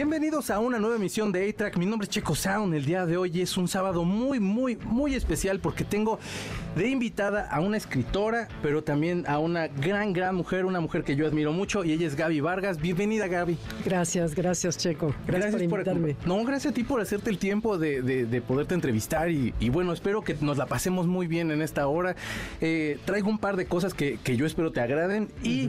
Bienvenidos a una nueva emisión de A-Track. Mi nombre es Checo Sound. El día de hoy es un sábado muy, muy, muy especial porque tengo de invitada a una escritora, pero también a una gran, gran mujer, una mujer que yo admiro mucho y ella es Gaby Vargas. Bienvenida, Gaby. Gracias, gracias, Checo. Gracias, por invitarme. no, gracias a ti por hacerte el tiempo de, poderte entrevistar y, bueno, espero que nos la pasemos muy bien en esta hora. Eh, traigo un par de cosas que, yo espero te agraden y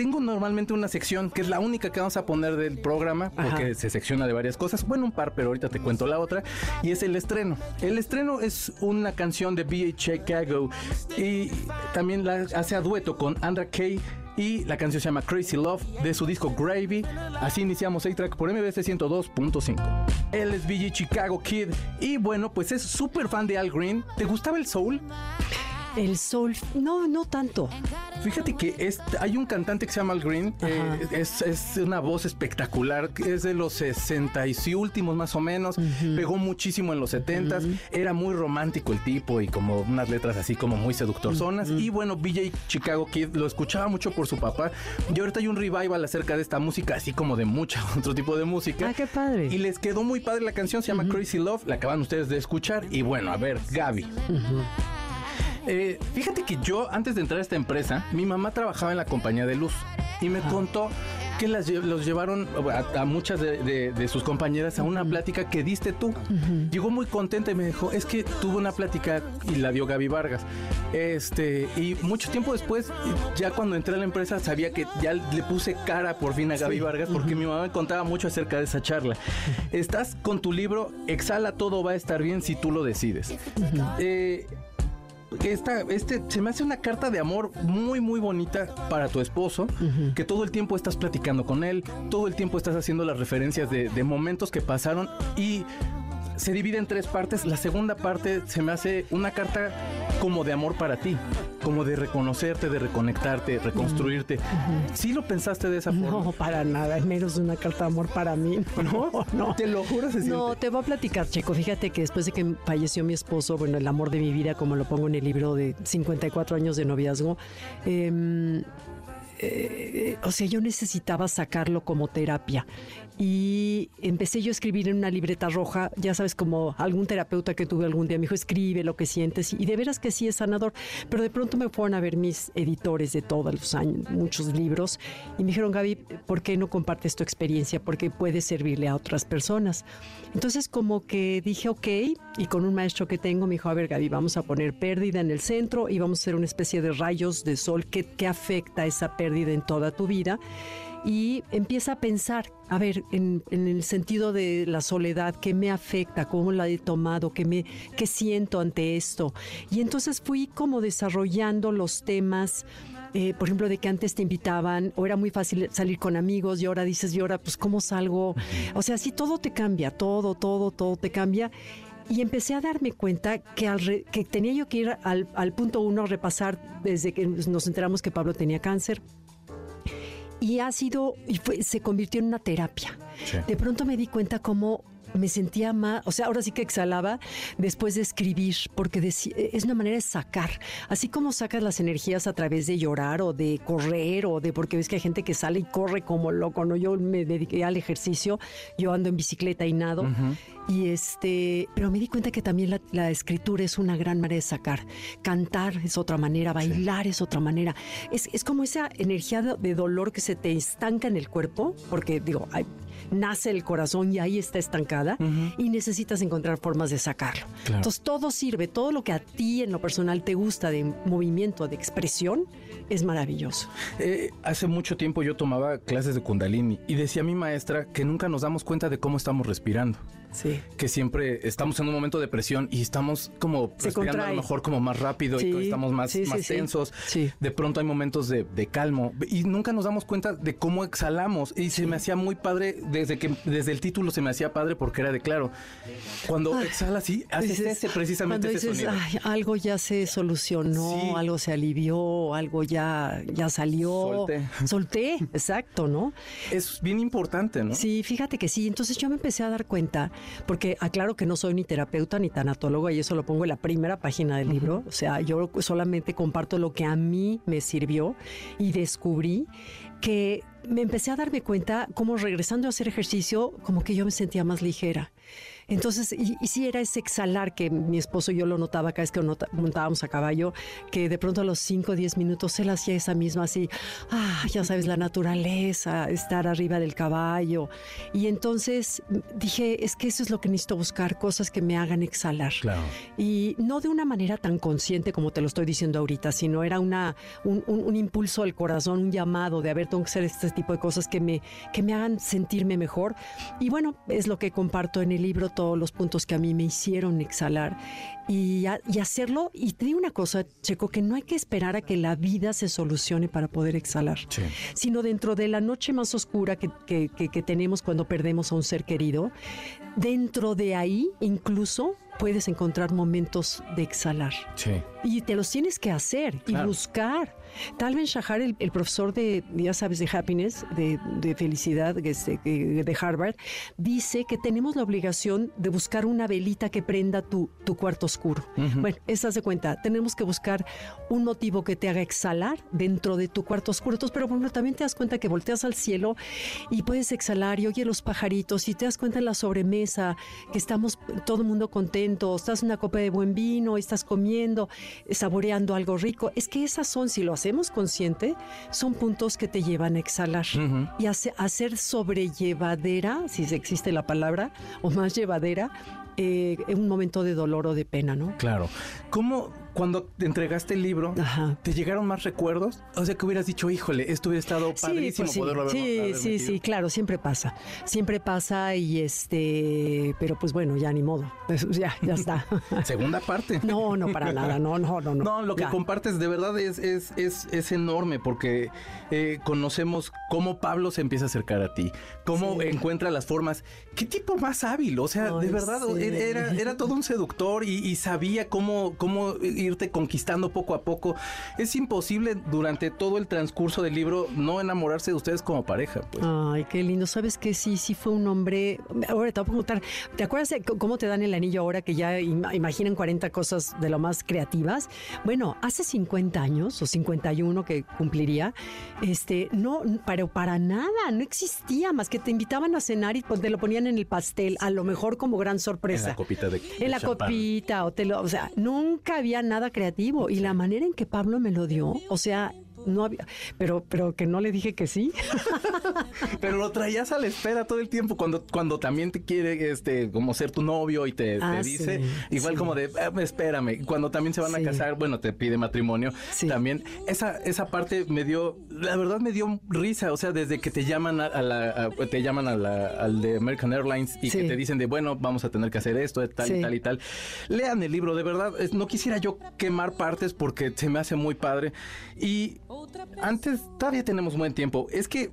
tengo normalmente una sección que es la única que vamos a poner del programa porque se secciona de varias cosas. Bueno, un par, pero ahorita te cuento la otra. Y es el estreno. El estreno es una canción de B.A. Chicago y también la hace a dueto con Andra Kay y la canción se llama Crazy Love de su disco Gravy. Así iniciamos A-Track por MBC 102.5. Él es BG Chicago Kid y bueno, pues es súper fan de Al Green. ¿Te gustaba el soul? El soul, no, no tanto. Fíjate que es, hay un cantante que se llama Al Green, eh, es, una voz espectacular, es de los 60 y últimos más o menos, pegó muchísimo en los 70 era muy romántico el tipo y como unas letras así como muy seductorzonas. Y bueno, BJ Chicago Kid lo escuchaba mucho por su papá. Y ahorita hay un revival acerca de esta música, así como de mucho otro tipo de música. Ah, qué padre. Y les quedó muy padre la canción, se llama Crazy Love, la acaban ustedes de escuchar. Y bueno, a ver, Gaby. Eh, fíjate que yo, antes de entrar a esta empresa, mi mamá trabajaba en la compañía de luz y me contó que las, los llevaron a, muchas de, sus compañeras a una plática que diste tú. Llegó muy contenta y me dijo, es que tuvo una plática y la dio Gaby Vargas. Este, y mucho tiempo después, ya cuando entré a la empresa, sabía que ya le puse cara por fin a Gaby Vargas porque mi mamá me contaba mucho acerca de esa charla. Estás con tu libro, Exhala, todo va a estar bien si tú lo decides. Eh, esta, este, se me hace una carta de amor muy, muy bonita para tu esposo, que todo el tiempo estás platicando con él, todo el tiempo estás haciendo las referencias de, de momentos que pasaron y se divide en tres partes. La segunda parte se me hace una carta como de amor para ti como de reconocerte, de reconectarte, reconstruirte. ¿Sí lo pensaste de esa forma? No, para nada, es menos una carta de amor para mí. No, no. Te lo juro, se No, te voy a platicar, Checo. Fíjate que después de que falleció mi esposo, bueno, el amor de mi vida, como lo pongo en el libro de 54 años de noviazgo, eh, eh, o sea, yo necesitaba sacarlo como terapia. Y empecé yo a escribir en una libreta roja, ya sabes, como algún terapeuta que tuve algún día me dijo, escribe lo que sientes. Y de veras que sí es sanador. Pero de pronto me fueron a ver mis editores de todos los años, muchos libros, y me dijeron, Gaby, ¿por qué no compartes tu experiencia? Porque puede servirle a otras personas. Entonces como que dije, ok, y con un maestro que tengo me dijo, a ver, Gaby, vamos a poner pérdida en el centro y vamos a hacer una especie de rayos de sol que, que afecta esa pérdida en toda tu vida y empieza a pensar, a ver, en, el sentido de la soledad, ¿qué me afecta? ¿Cómo la he tomado? ¿Qué, me, ¿Qué siento ante esto? Y entonces fui como desarrollando los temas. Eh, por ejemplo, de que antes te invitaban o era muy fácil salir con amigos y ahora dices, y ahora, pues, ¿cómo salgo? O sea, sí, todo te cambia, todo, todo, todo te cambia. Y empecé a darme cuenta que, al que tenía yo que ir al, al punto uno, a repasar desde que nos enteramos que Pablo tenía cáncer, y ha sido, y se convirtió en una terapia. De pronto me di cuenta cómo me sentía más, o sea, ahora sí que exhalaba después de escribir, porque es una manera de sacar, así como sacas las energías a través de llorar o de correr o de, porque ves que hay gente que sale y corre como loco, ¿no? Yo me dediqué al ejercicio, yo ando en bicicleta y nado, y este, pero me di cuenta que también la, escritura es una gran manera de sacar, cantar es otra manera, bailar es otra manera, es, es como esa energía de, de dolor que se te estanca en el cuerpo, porque digo, hay nace el corazón y ahí está estancada y necesitas encontrar formas de sacarlo. Entonces todo sirve, todo lo que a ti en lo personal te gusta de movimiento, de expresión, es maravilloso. Eh, hace mucho tiempo yo tomaba clases de kundalini y decía mi maestra que nunca nos damos cuenta de cómo estamos respirando. Sí. que siempre estamos en un momento de presión y estamos como Se respirando a lo mejor como más rápido Sí, y estamos más, sí, más tensos. De pronto hay momentos de, de calmo y nunca nos damos cuenta de cómo exhalamos. Y se me hacía muy padre, desde que desde el título se me hacía padre porque era de claro. Cuando exhalas, sí, haces Dices- ese, precisamente cuando ese dices, sonido. "Ay, algo ya se solucionó, algo se alivió, algo ya, ya salió. Solté. Solté, exacto, ¿no? Es bien importante, ¿no? Sí, fíjate que sí. Entonces yo me empecé a dar cuenta, porque aclaro que no soy ni terapeuta ni tanatóloga, y eso lo pongo en la primera página del libro. O sea, yo solamente comparto lo que a mí me sirvió y descubrí que me empecé a darme cuenta, como regresando a hacer ejercicio, como que yo me sentía más ligera. Entonces, y, y sí era ese exhalar que mi esposo y yo lo notaba cada vez que montábamos a caballo, que de pronto a los 5 o 10 minutos él hacía esa misma así, ah, ya sabes, la naturaleza, estar arriba del caballo. Y entonces dije, es que eso es lo que necesito buscar, cosas que me hagan exhalar. Claro. Y no de una manera tan consciente como te lo estoy diciendo ahorita, sino era una, un, un- un impulso al corazón, un llamado de, a ver, tengo que hacer este tipo de cosas que me, que me hagan sentirme mejor. Y bueno, es lo que comparto en el libro, todos los puntos que a mí me hicieron exhalar y, a- y hacerlo. Y te digo una cosa, Checo, que no hay que esperar a que la vida se solucione para poder exhalar Sí. sino dentro de la noche más oscura que, que- que- que tenemos cuando perdemos a un ser querido, dentro de ahí incluso puedes encontrar momentos de exhalar. Sí. Y te los tienes que hacer y buscar. Tal Ben Shahar, el, el profesor de, ya sabes, de happiness, de, de felicidad este, de Harvard, dice que tenemos la obligación de buscar una velita que prenda tu, tu cuarto oscuro. Bueno, estás de cuenta, tenemos que buscar un motivo que te haga exhalar dentro de tu cuarto oscuro. Entonces, pero bueno, también te das cuenta que volteas al cielo y puedes exhalar y oyes los pajaritos y te das cuenta en la sobremesa que estamos todo el mundo contento, estás en una copa de buen vino, estás comiendo, saboreando algo rico. Es que esas son, si lo hacemos consciente, son puntos que te llevan a exhalar y a, se- a ser sobrellevadera, si existe la palabra, o más llevadera, eh, en un momento de dolor o de pena, ¿no? Claro. ¿Cómo cuando te entregaste el libro, Ajá. te llegaron más recuerdos? O sea, que hubieras dicho, híjole, esto hubiera estado padrísimo pues sí, poderlo haber sí, haber sí, metido". sí, claro, siempre pasa, siempre pasa y este, pero pues bueno, ya ni modo, pues ya, ya está. Segunda parte. No, no para nada, no, no, no, no. No, lo que Ya. compartes de verdad es, es, es, es enorme porque eh, conocemos cómo Pablo se empieza a acercar a ti, cómo Sí. encuentra las formas. ¿Qué tipo más hábil? O sea, de Ay, verdad, sí. era, era todo un seductor y, y sabía cómo, cómo irte conquistando poco a poco. Es imposible durante todo el transcurso del libro no enamorarse de ustedes como pareja. Pues. Ay, qué lindo. ¿Sabes que Sí, sí fue un hombre. Ahora te voy a preguntar, ¿te acuerdas de cómo te dan el anillo ahora que ya im- imaginan 40 cosas de lo más creativas? Bueno, hace 50 años o 51 que cumpliría, este, no, pero para nada, no existía más que te invitaban a cenar y pues, te lo ponían en el pastel, a lo mejor como gran en sorpresa. la copita de En la champán. copita, o, te lo- o sea, nunca había nada creativo. Y la manera en que Pablo me lo dio, o sea, no había, pero, pero que no le dije que sí. Pero lo traías a la espera todo el tiempo cuando, cuando también te quiere este como ser tu novio y te, te Ah, dice sí, igual sí. como de "Ah, espérame, cuando también se van a casar, bueno, te pide matrimonio, Sí. también esa esa parte me dio la verdad me dio risa, o sea, desde que te llaman a, a la a- te llaman a la, al de American Airlines y que te dicen de bueno, vamos a tener que hacer esto, tal y tal y tal. Lean el libro, de verdad, no quisiera yo quemar partes porque se me hace muy padre y antes todavía tenemos buen tiempo. Es que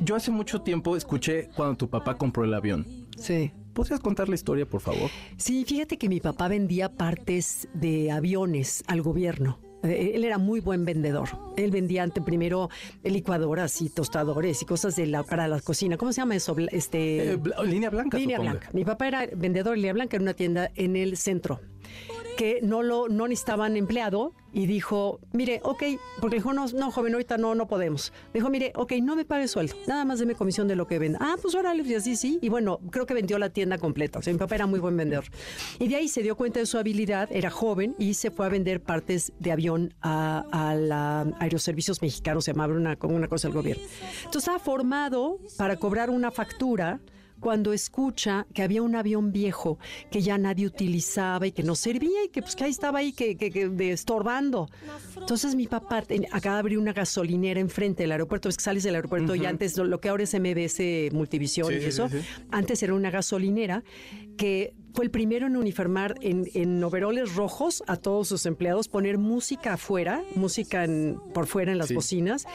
yo hace mucho tiempo escuché cuando tu papá compró el avión. Sí. ¿Podrías contar la historia, por favor? Sí, fíjate que mi papá vendía partes de aviones al gobierno. Eh, Él era muy buen vendedor. Él vendía ante primero licuadoras y tostadores y cosas de la, para la cocina. ¿Cómo se llama eso? Este, Eh, línea blanca, línea supongo. blanca. Mi papá era vendedor de línea blanca en una tienda en el centro que no lo no necesitaban empleado y dijo, mire, ok, porque dijo, no, no, joven, ahorita no, no podemos. Dijo, mire, ok, no me pague sueldo, nada más deme comisión de lo que venda. Ah, pues órale, y así, sí. Y bueno, creo que vendió la tienda completa. O sea, mi papá era muy buen vendedor. Y de ahí se dio cuenta de su habilidad, era joven y se fue a vender partes de avión a, a la Aeroservicios Mexicanos, se llamaba una, una cosa del gobierno. Entonces estaba formado para cobrar una factura cuando escucha que había un avión viejo que ya nadie utilizaba y que no servía y que pues que ahí estaba ahí que, que, que de estorbando. Entonces mi papá ten- acaba de abrir una gasolinera enfrente del aeropuerto, ves que sales del aeropuerto y antes lo, lo que ahora es MBS Multivisión Sí, y eso, sí, sí. antes era una gasolinera que fue el primero en uniformar en, en overoles rojos a todos sus empleados, poner música afuera, música en- por fuera en las Sí. bocinas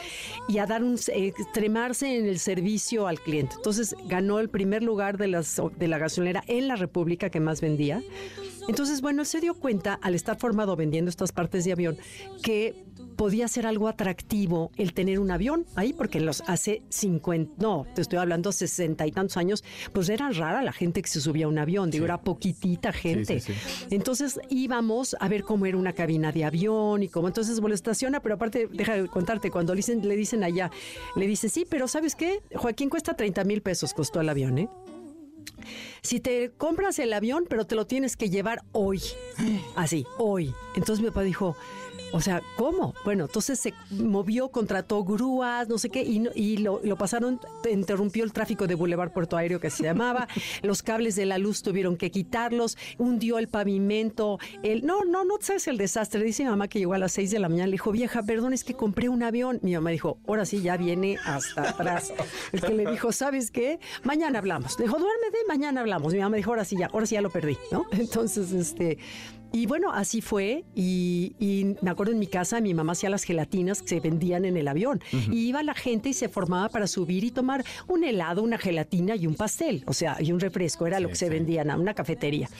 y a dar un eh, extremarse en el servicio al cliente. Entonces ganó el primer lugar de, las, de la gasolinera en la República que más vendía. Entonces, bueno, él se dio cuenta al estar formado vendiendo estas partes de avión que podía ser algo atractivo el tener un avión ahí, porque los hace 50, no, te estoy hablando 60 y tantos años, pues era rara la gente que se subía a un avión, digo, era poquitita gente. sí, Entonces íbamos a ver cómo era una cabina de avión y cómo entonces bueno, estaciona, pero aparte, deja de contarte, cuando le dicen, le dicen allá, le dice, sí, pero ¿sabes qué? Joaquín cuesta 30 mil pesos, costó el avión, ¿eh? Si te compras el avión, pero te lo tienes que llevar hoy. Así, hoy. Entonces mi papá dijo, o sea, ¿cómo? Bueno, entonces se movió, contrató grúas, no sé qué, y, no- y lo, lo pasaron, te interrumpió el tráfico de Boulevard Puerto Aéreo que se llamaba, los cables de la luz tuvieron que quitarlos, hundió el pavimento, el, no, no, no sabes el desastre. Dice mi mamá que llegó a las 6 de la mañana, le dijo, vieja, perdón, es que compré un avión. Mi mamá dijo, ahora sí, ya viene hasta atrás. El que le dijo, ¿sabes qué? Mañana hablamos. Le dijo, duérmete, mañana hablamos. Mi mamá dijo, ahora sí, ya, ahora sí ya lo perdí, ¿no? Entonces, este... Y bueno, así fue. Y, y me acuerdo en mi casa, mi mamá hacía las gelatinas que se vendían en el avión. Y iba la gente y se formaba para subir y tomar un helado, una gelatina y un pastel. O sea, y un refresco. Era lo que se vendía en una cafetería.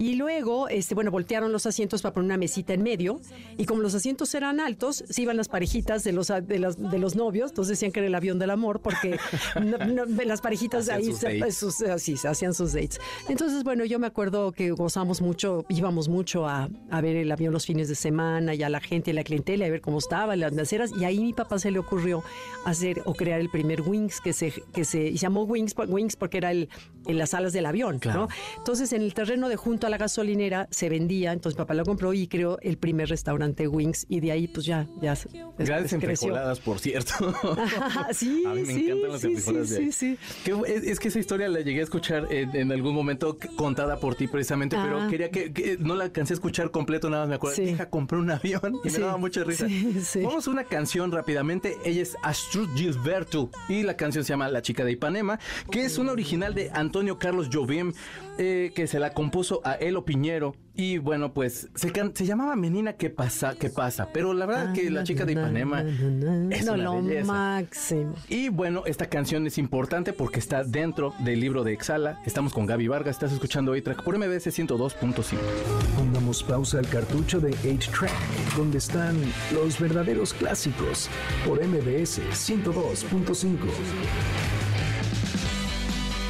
Y luego, este, bueno, voltearon los asientos para poner una mesita en medio. Y como los asientos eran altos, se iban las parejitas de los, de las- de los novios. Entonces decían que era el avión del amor porque no- no- las parejitas Hacían ahí sus se- dates. sus, así, se hacían sus dates. Entonces, bueno, yo me acuerdo que gozamos mucho, íbamos mucho a, a ver el avión los fines de semana y a la gente, la clientela, a ver cómo estaba, las aceras. Y ahí mi papá se le ocurrió hacer o crear el primer Wings que se, que se llamó Wings, Wings porque era el, en las alas del avión, ¿no? Entonces, en el terreno de junto a la gasolinera se vendía, entonces papá lo compró y creó el primer restaurante Wings y de ahí pues ya, ya es- Grandes enfrijoladas, por cierto. sí, A mí me sí, encantan las sí, enfrijoladas sí, de ahí. sí, sí. Es, es que esa historia la llegué a escuchar en, en algún momento contada por ti precisamente, pero Ah. quería que, que no la alcancé a escuchar completo, nada más me acuerdo. Sí. Hija, compré un avión y me Sí, daba mucha risa. sí. Vamos a una canción rápidamente. Ella es Astrud Gilberto y la canción se llama La chica de Ipanema, que es una original de Antonio Carlos Jobim, eh, que se la compuso a Elo Piñero. Y bueno, pues se, can- se llamaba Menina que pasa, que pasa, pero la verdad que la chica de Ipanema es no, una lo belleza. máximo. Y bueno, esta canción es importante porque está dentro del libro de Exhala. Estamos con Gaby Vargas, estás escuchando A-Track por MBS 102.5. Pongamos pausa al cartucho de 8-Track, donde están los verdaderos clásicos, por MBS 102.5.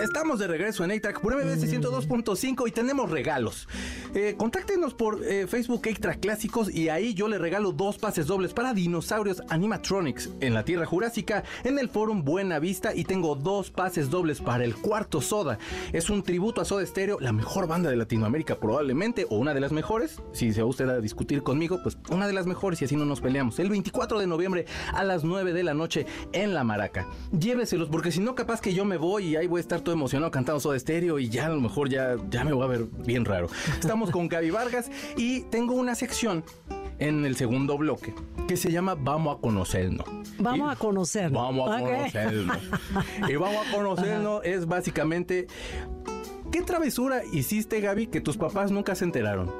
Estamos de regreso en A-Track por MBS 102.5 y tenemos regalos. Eh, contáctenos por eh, Facebook A-Track Clásicos y ahí yo le regalo dos pases dobles para dinosaurios animatronics en la Tierra Jurásica en el Forum Buena Vista y tengo dos pases dobles para el Cuarto Soda. Es un tributo a Soda Stereo, la mejor banda de Latinoamérica probablemente o una de las mejores. Si se va usted a discutir conmigo, pues una de las mejores y así no nos peleamos. El 24 de noviembre a las 9 de la noche en La Maraca. Lléveselos porque si no capaz que yo me voy y ahí voy a estar todo emocionado cantando Soda Stereo y ya a lo mejor ya, ya me voy a ver bien raro. Estamos con Gaby Vargas y tengo una sección en el segundo bloque que se llama Vamos a conocernos. Vamos Y- a conocernos. Vamos a Ok. conocernos. y vamos a conocernos es básicamente ¿Qué travesura hiciste, Gaby, que tus papás nunca se enteraron?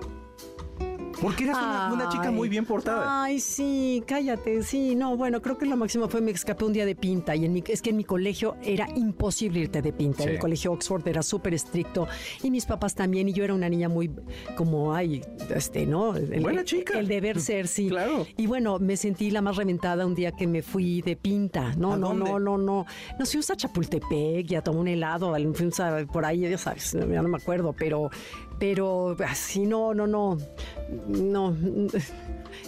Porque eres una, una chica muy bien portada. Ay, sí, cállate, sí, no, bueno, creo que lo máximo fue me escapé un día de pinta y en mi, es que en mi colegio era imposible irte de pinta. Sí. En el colegio Oxford era súper estricto y mis papás también y yo era una niña muy como, ay, este, ¿no? El, Buena chica. El deber ser, sí. Claro. Y bueno, me sentí la más reventada un día que me fui de pinta. No, ¿A no, dónde? no, no, no. Nos fuimos a Chapultepec y a tomar un helado, fuimos a- por ahí, ya sabes, ya no me acuerdo, pero, pero así no, no, no. no.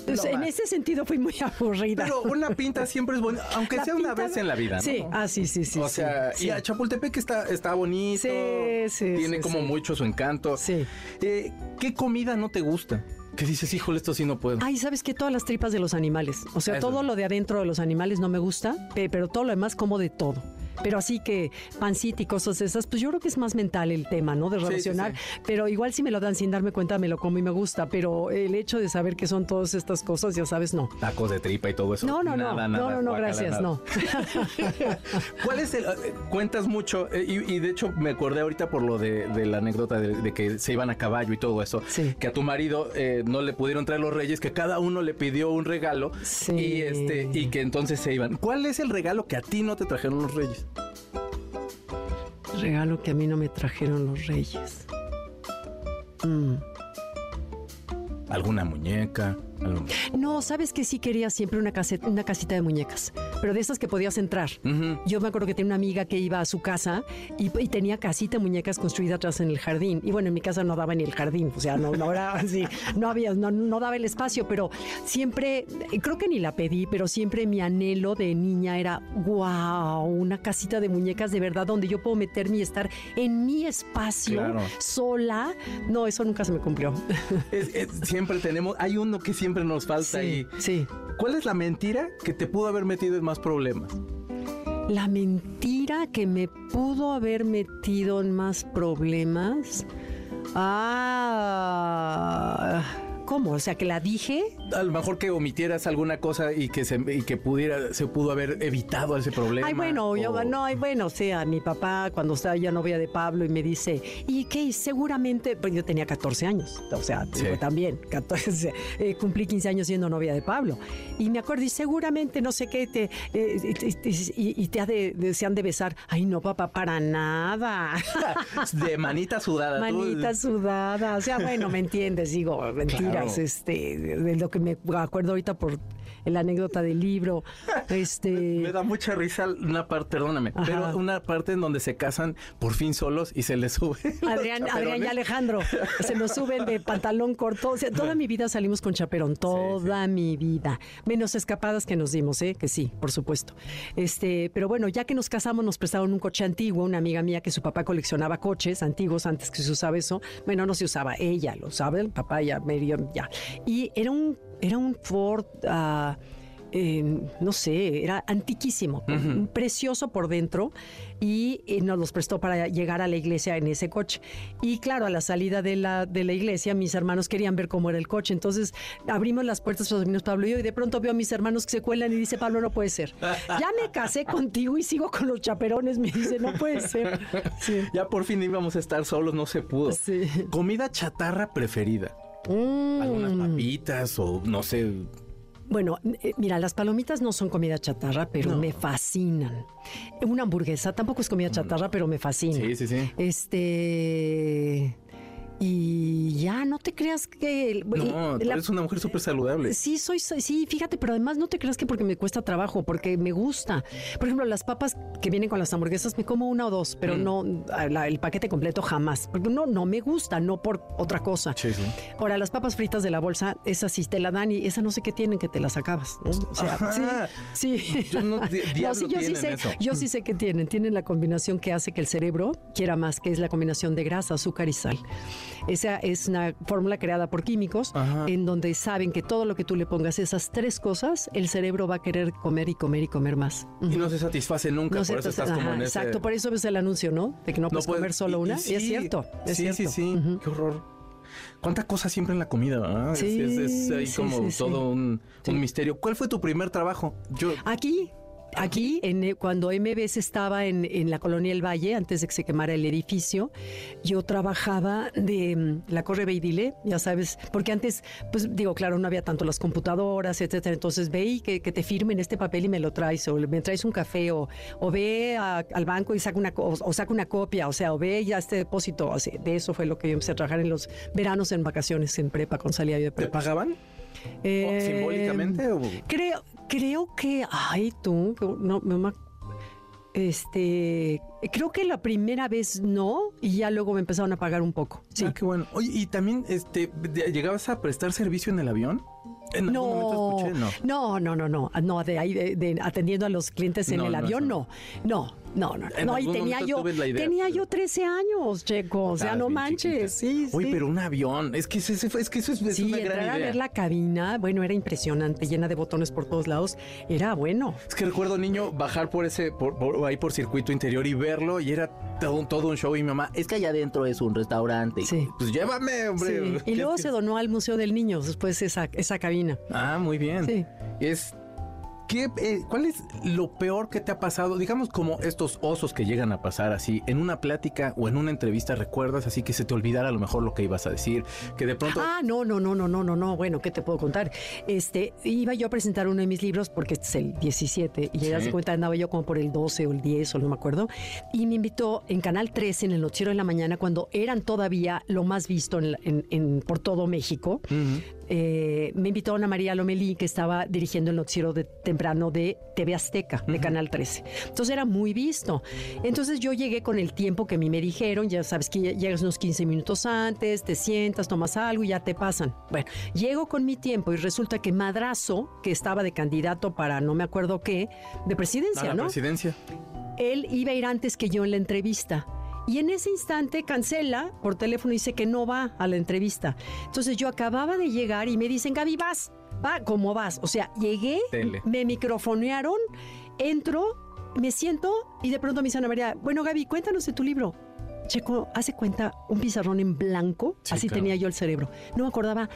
Entonces, en ese sentido fui muy aburrida. Pero una pinta siempre es buena, aunque La sea una vez en la vida, ¿no? Sí, ah, sí, sí, sí. o sí, sea, sí. y a Chapultepec está, está bonito. Sí, sí, Tiene sí, como mucho su encanto. Sí. Eh, ¿Qué comida no te gusta? Que dices, híjole, esto sí no puedo. Ay, ¿sabes qué? Todas las tripas de los animales. O sea, Eso. todo lo de adentro de los animales no me gusta, pe- pero todo lo demás como de todo. Pero así que pancita y cosas esas, pues yo creo que es más mental el tema, ¿no? De Sí, sí, relacionar. sí. Pero igual si me lo dan sin darme cuenta, me lo como y me gusta. Pero el hecho de saber que son todas estas cosas, ya sabes, no. Tacos de tripa y todo eso. No, no, no. Nada, no, nada, no, no, gracias, nada. no. ¿Cuál es el.? eh, cuentas mucho, eh, y, y de hecho me acordé ahorita por lo de, de la anécdota de, de que se iban a caballo y todo eso. Sí. Que a tu marido eh, no le pudieron traer los reyes, que cada uno le pidió un regalo. Sí. Y, este, y que entonces se iban. ¿Cuál es el regalo que a ti no te trajeron los reyes? Regalo que a mí no me trajeron los reyes. Mm. ¿Alguna muñeca? ¿Algún- No, sabes que sí quería siempre una, case- una casita de muñecas, pero de esas que podías entrar. Yo me acuerdo que tenía una amiga que iba a su casa y, y tenía casita de muñecas construida atrás en el jardín. Y bueno, en mi casa no daba ni el jardín, o sea, no, no era así, no había, no, no daba el espacio, pero siempre, eh, creo que ni la pedí, pero siempre mi anhelo de niña era, wow, una casita de muñecas de verdad donde yo puedo meterme y estar en mi espacio Claro. sola. No, eso nunca se me cumplió. Es- es- siempre tenemos. Hay uno que siempre nos falta Sí, ahí. sí. ¿Cuál es la mentira que te pudo haber metido en más problemas? La mentira que me pudo haber metido en más problemas. Ah, ¿cómo? O sea, que la dije. A lo mejor que omitieras alguna cosa y que se, y que pudiera, se pudo haber evitado ese problema. Ay, bueno, yo, o- no, ay, bueno, o sea, mi papá cuando estaba ya novia de Pablo y me dice, ¿y qué? Seguramente, pues yo tenía 14 años, o sea, Sí. digo, también, 14, eh, cumplí 15 años siendo novia de Pablo. Y me acuerdo, y seguramente, no sé qué, te, eh, y, te ha de, de- se han de besar. Ay, no, papá, para nada. De manita sudada. tú- Manita sudada. O sea, bueno, me entiendes, digo, mentiras, Claro. este, de, de lo que me acuerdo ahorita por la anécdota del libro. Este. Me da mucha risa una parte, perdóname, Ajá. pero una parte en donde se casan por fin solos y se les sube. Adrián, Adrián y. Alejandro se nos suben de pantalón corto. O sea, toda mi vida salimos con chaperón, toda mi vida. Menos escapadas que nos dimos, ¿eh? Que sí, por supuesto. Este, pero bueno, ya que nos casamos, nos prestaron un coche antiguo, una amiga mía que su papá coleccionaba coches antiguos antes que se usaba eso. Bueno, no se usaba, ella lo usaba, el papá ya medio, ya. Y era un, era un Ford. eh, no sé, era antiquísimo, precioso por dentro y, eh, nos los prestó para llegar a la iglesia en ese coche. Y claro, a la salida de la, de la iglesia, mis hermanos querían ver cómo era el coche. Entonces abrimos las puertas los Pablo y yo, y de pronto veo a mis hermanos que se cuelan y dice, Pablo, no puede ser. Ya me casé contigo y sigo con los chaperones. Me dice, no puede ser. Sí. Ya por fin íbamos a estar solos, no se pudo. Sí. Comida chatarra preferida. Mm. Algunas papitas o no sé. Bueno, eh, mira, las palomitas no son comida chatarra, pero No. me fascinan. Una hamburguesa tampoco es comida chatarra, pero me fascina. Sí, sí, sí. Este. Y ya, no te creas que. No, la- eres una mujer súper saludable. Sí, soy, sí, fíjate, pero además no te creas que porque me cuesta trabajo, porque me gusta. Por ejemplo, las papas que vienen con las hamburguesas, me como una o dos, pero Mm. no la- el paquete completo jamás. Porque no, no me gusta, no por otra cosa. Sí, sí. Ahora, las papas fritas de la bolsa, esas sí te la dan y esa no sé qué tienen que te las acabas. ¿no? O sea, Ajá. sí, sí. Yo no- di- sí, yo sí sé, eso. yo sí sé que tienen. Tienen la combinación que hace que el cerebro quiera más, que es la combinación de grasa, azúcar y sal. Esa es una fórmula creada por químicos Ajá. en donde saben que todo lo que tú le pongas, esas tres cosas, el cerebro va a querer comer y comer y comer más. Y no se satisface nunca, No por eso estás ajá, como en ese... Exacto, por eso ves el anuncio, ¿no? De que no puedes puedes- comer solo y- una. y Y, es sí, cierto. Es sí, cierto. sí, sí. Ujú. Qué horror. ¿Cuánta cosa siempre en la comida? Sí, es, es ahí sí, como sí, sí. todo un, Sí. un misterio. ¿Cuál fue tu primer trabajo? Yo, Aquí, aquí, en, eh, cuando MBS estaba en, en la colonia El Valle, antes de que se quemara el edificio, yo trabajaba de mm, la Corre Ve y Dile, ya sabes, porque antes, pues digo, claro, no había tanto las computadoras, etcétera. Entonces ve y que, que te firmen este papel y me lo traes, o me traes un café, o, o ve a- al banco y saca una, co- o, saca una copia, o sea, o ve ya este depósito. De eso fue lo que yo empecé a trabajar en los veranos en vacaciones en prepa, con salida de ¿Te prepa. pagaban? Eh, ¿O ¿Simbólicamente? o- Creo, creo que, ay, tú, no, no ac- Este, creo que la primera vez no, y ya luego me empezaron a pagar un poco. Sí. Ah, qué bueno. Oye, y también, este, ¿llegabas a prestar servicio en el avión? En algún momento escuché, no. no, no, no, no, no, de ahí, de, de atendiendo a los clientes en No, el no, avión, no, no, no, no, En no, y tenía yo, idea, tenía pero- yo 13 años, Checo, o sea, Estabas no manches, sí, sí. pero un avión, es que, ese- es que eso es, es Sí, una entrar gran a idea. ver la cabina, bueno, era impresionante, llena de botones por todos lados, era bueno. Es que recuerdo niño bajar por ese, por, por- ahí por circuito interior y verlo y era todo, un- todo un show y mi mamá, es que allá adentro es un restaurante. Sí. Pues llévame, hombre. Sí, Y luego se donó al Museo del Niño después esa, esa cabina. Ah, muy bien. Sí. Es ¿Qué, eh, ¿Cuál es lo peor que te ha pasado? Digamos como estos osos que llegan a pasar así, en una plática o en una entrevista, ¿recuerdas así que se te olvidara a lo mejor lo que ibas a decir? Que de pronto... Ah, no, no, no, no, no, no, no. Bueno, ¿qué te puedo contar? Este, iba yo a presentar uno de mis libros porque este es el 17 y ya Sí. se cuenta andaba yo como por el 12 o el 10 o no me acuerdo. Y me invitó en Canal 13 en el noticiero de la mañana cuando eran todavía lo más visto en, la- en- en- por todo México. Eh, me invitó Ana María Lomelí que estaba dirigiendo el noticiero de temprano de TV Azteca, de Canal 13. Entonces era muy visto. Entonces yo llegué con el tiempo que a mí me dijeron, ya sabes que llegas unos 15 minutos antes, te sientas, tomas algo y ya te pasan. Bueno, llego con mi tiempo y resulta que Madrazo, que estaba de candidato para no me acuerdo qué, de a presidencia, la ¿no? presidencia. él iba a ir antes que yo en la entrevista. Y en ese instante cancela por teléfono y dice que no va a la entrevista. Entonces yo acababa de llegar y me dicen, Gaby, vas, va, ¿cómo vas? O sea, llegué, Tele. me microfonearon, entro, me siento y de pronto me dice Ana María, bueno, Gaby, cuéntanos de tu libro. Checo, hace cuenta un pizarrón en blanco, Sí, así claro. tenía yo el cerebro. No me acordaba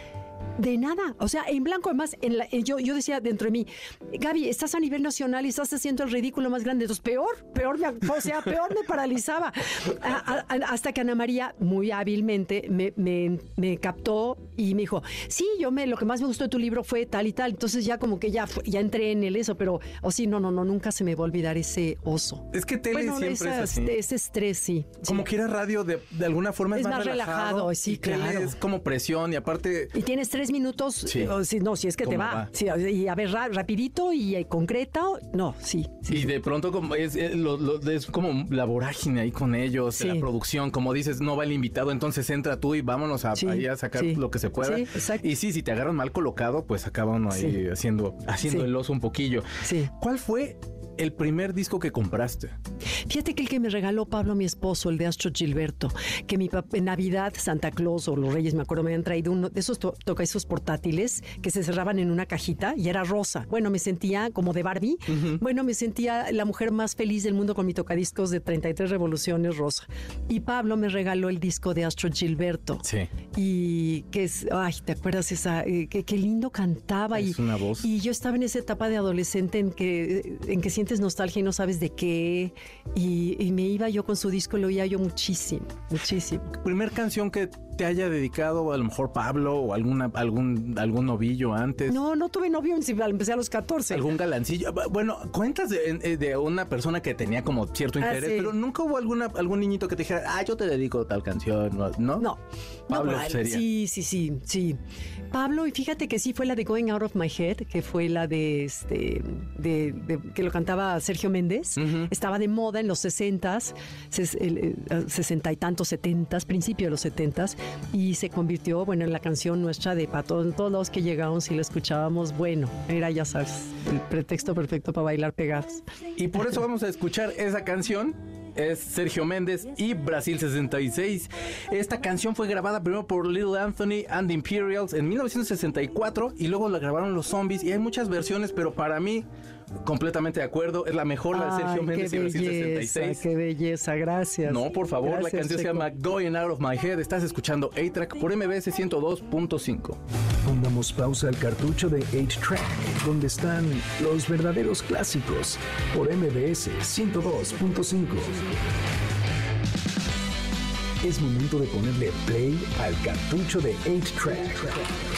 de nada. O sea, en blanco, además, en la- eh, yo, yo decía dentro de mí, Gaby, estás a nivel nacional y estás haciendo el ridículo más grande. Entonces, peor, peor, me, o sea, peor me paralizaba. A- a- a- hasta que Ana María, muy hábilmente, me, me- me captó y me dijo, sí, yo me, lo que más me gustó de tu libro fue tal y tal. Entonces ya como que ya, ya entré en el eso, pero, o sí, no, no, no, nunca se me va a olvidar ese oso. Es que tele Bueno, siempre esa- es así. ese estrés, sí. Como sí. que era radio de, de alguna forma es, Es más, más relajado. relajado, sí, claro. Es como presión y aparte... Y tienes tres minutos, Sí. o si, no, si es que te ¿Cómo va. va? Sí, y a ver, ra- rapidito y eh, concreta, o- no, sí. sí. Y de pronto como es, es, lo- lo- es como la vorágine ahí con ellos, la producción, como dices, no va el invitado, entonces entra tú y vámonos a, ahí a sacar lo que se pueda. Y sí, si te agarran mal colocado, pues acaba uno ahí haciendo, haciendo el oso un poquillo. Sí. ¿Cuál fue el primer disco que compraste? Fíjate que el que me regaló Pablo, mi esposo, el de Astro Gilberto, que mi papá en Navidad, Santa Claus o los Reyes, me acuerdo, me habían traído uno de esos to portátiles que se cerraban en una cajita y era rosa. Bueno, me sentía como de Barbie. Bueno, me sentía la mujer más feliz del mundo con mi tocadiscos de 33 revoluciones rosa. Y Pablo me regaló el disco de Astro Gilberto. Sí. Y que es, ay, ¿te acuerdas esa? eh, qué, lindo cantaba. Es y, una voz. Y yo estaba en esa etapa de adolescente en que, en que nostalgia y no sabes de qué. Y, y me iba yo con su disco, lo oía yo muchísimo, muchísimo. ¿Primer canción que te haya dedicado a lo mejor Pablo o alguna, algún, algún novillo antes? No, no tuve novio, empecé a los 14. ¿Algún galancillo? Bu- Bueno, cuentas de, eh, de una persona que tenía como cierto Ah, interés, sí. pero nunca hubo alguna, algún niñito que te dijera, ah, yo te dedico tal canción, ¿no? ¿No? Pablo no, sería. Sí, sí, sí, sí. Pablo, y fíjate que sí fue la de Going Out of My Head, que fue la de este, de, de- que lo cantaba Sergio Méndez. Estaba de moda en los 60s, ses- el- el- sesenta y tantos, setentas, principio de los setentas, y se convirtió, bueno, en la canción nuestra de todos, todos los que llegábamos y la escuchábamos, bueno, era, ya sabes, el pretexto perfecto para bailar pegados. Y por eso vamos a escuchar esa canción. Es Sergio Méndez y Brasil 66. Esta canción fue grabada primero por Little Anthony and the Imperials en 1964 y luego la grabaron los Zombies y hay muchas versiones, pero para mí completamente de acuerdo, es la mejor la de Sergio Ay, Méndez y qué Brasil belleza, 66. qué belleza, gracias. No, por favor, la canción se llama Going Out of My Head. Estás escuchando A-Track por MBS 102.5. Pongamos pausa al cartucho de 8-Track, donde están los verdaderos clásicos, por MBS 102.5. Es momento de ponerle play al cartucho de 8-Track,